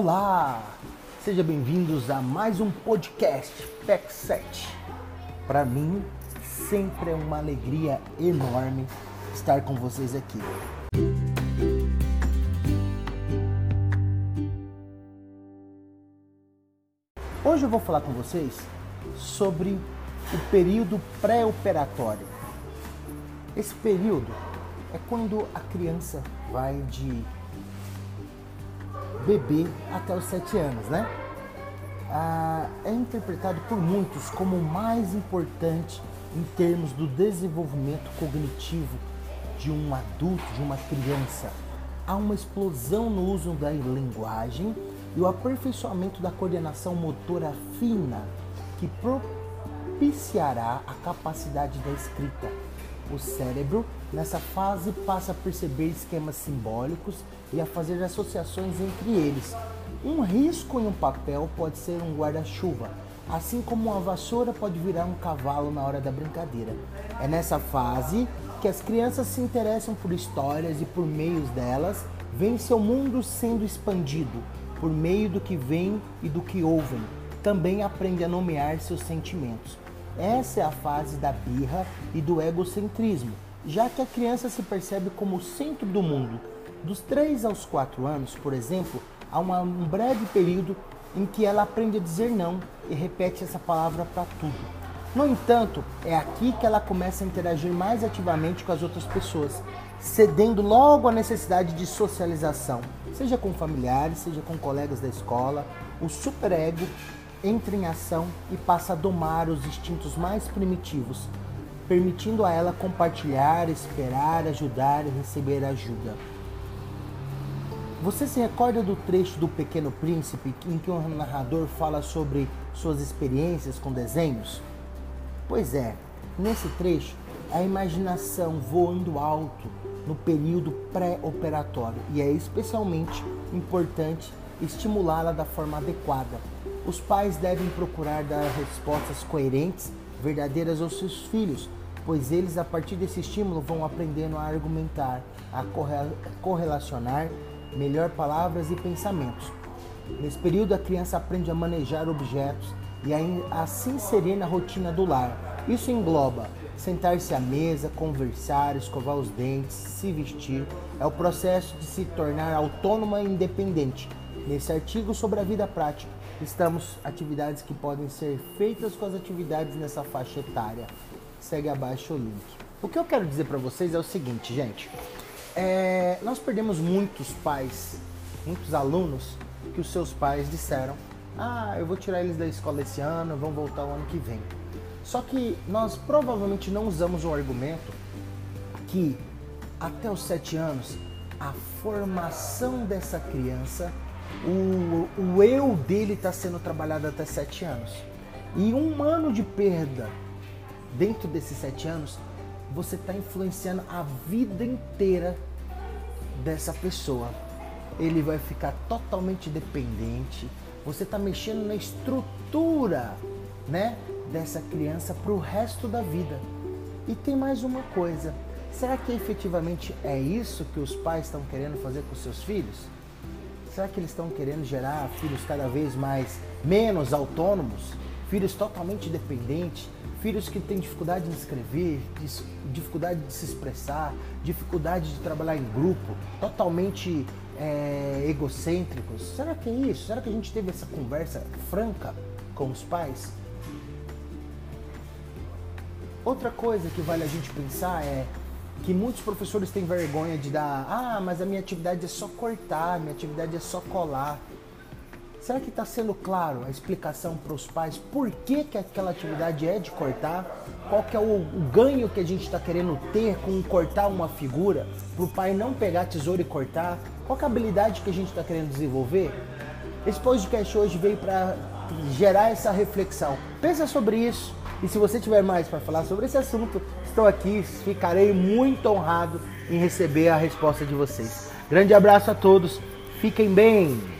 Olá! Sejam bem-vindos a mais um podcast PEC 7. Para mim, sempre é uma alegria enorme estar com vocês aqui. Hoje eu vou falar com vocês sobre o período pré-operatório. Esse período é quando a criança vai de bebê até os 7 anos, né? Ah, é interpretado por muitos como o mais importante em termos do desenvolvimento cognitivo de um adulto, de uma criança. Há uma explosão no uso da linguagem e o aperfeiçoamento da coordenação motora fina que propiciará a capacidade da escrita. O cérebro, nessa fase, passa a perceber esquemas simbólicos e a fazer associações entre eles. Um risco em um papel pode ser um guarda-chuva, assim como uma vassoura pode virar um cavalo na hora da brincadeira. É nessa fase que as crianças se interessam por histórias e por meios delas vem seu mundo sendo expandido por meio do que veem e do que ouvem. Também aprende a nomear seus sentimentos. Essa é a fase da birra e do egocentrismo, já que a criança se percebe como o centro do mundo. Dos 3 aos 4 anos, por exemplo, há um breve período em que ela aprende a dizer não e repete essa palavra para tudo. No entanto, é aqui que ela começa a interagir mais ativamente com as outras pessoas, cedendo logo à necessidade de socialização, seja com familiares, seja com colegas da escola. O superego entra em ação e passa a domar os instintos mais primitivos, permitindo a ela compartilhar, esperar, ajudar e receber ajuda. Você se recorda do trecho do Pequeno Príncipe em que o narrador fala sobre suas experiências com desenhos? Pois é, nesse trecho, a imaginação voando alto no período pré-operatório e é especialmente importante estimulá-la da forma adequada os pais devem procurar dar respostas coerentes, verdadeiras aos seus filhos, pois eles, a partir desse estímulo, vão aprendendo a argumentar, a correlacionar melhor palavras e pensamentos. Nesse período, a criança aprende a manejar objetos e a, se inserir na rotina do lar. Isso engloba sentar-se à mesa, conversar, escovar os dentes, se vestir. É o processo de se tornar autônoma e independente. Nesse artigo sobre a vida prática, estamos atividades que podem ser feitas com as atividades nessa faixa etária. Segue abaixo o link. O que eu quero dizer para vocês é o seguinte, gente. É, nós perdemos muitos pais, muitos alunos que os seus pais disseram: Ah, eu vou tirar eles da escola esse ano, vão voltar o ano que vem. Só que nós provavelmente não usamos o argumento que até os sete anos a formação dessa criança o, o eu dele está sendo trabalhado até sete anos. E um ano de perda dentro desses sete anos, você está influenciando a vida inteira dessa pessoa. Ele vai ficar totalmente dependente. Você está mexendo na estrutura, né, dessa criança para o resto da vida. E tem mais uma coisa. Será que efetivamente é isso que os pais estão querendo fazer com seus filhos? Será que eles estão querendo gerar filhos cada vez mais menos autônomos? Filhos totalmente dependentes? Filhos que têm dificuldade de escrever, dificuldade de se expressar, dificuldade de trabalhar em grupo, totalmente é, egocêntricos? Será que é isso? Será que a gente teve essa conversa franca com os pais? Outra coisa que vale a gente pensar é que muitos professores têm vergonha de dar, ah, mas a minha atividade é só cortar, minha atividade é só colar. Será que está sendo claro a explicação para os pais por que, que aquela atividade é de cortar? Qual que é o, o ganho que a gente está querendo ter com cortar uma figura? Para o pai não pegar tesoura e cortar? Qual é a habilidade que a gente está querendo desenvolver? Esse podcast hoje veio para gerar essa reflexão. Pensa sobre isso. E se você tiver mais para falar sobre esse assunto, estou aqui, ficarei muito honrado em receber a resposta de vocês. Grande abraço a todos, fiquem bem!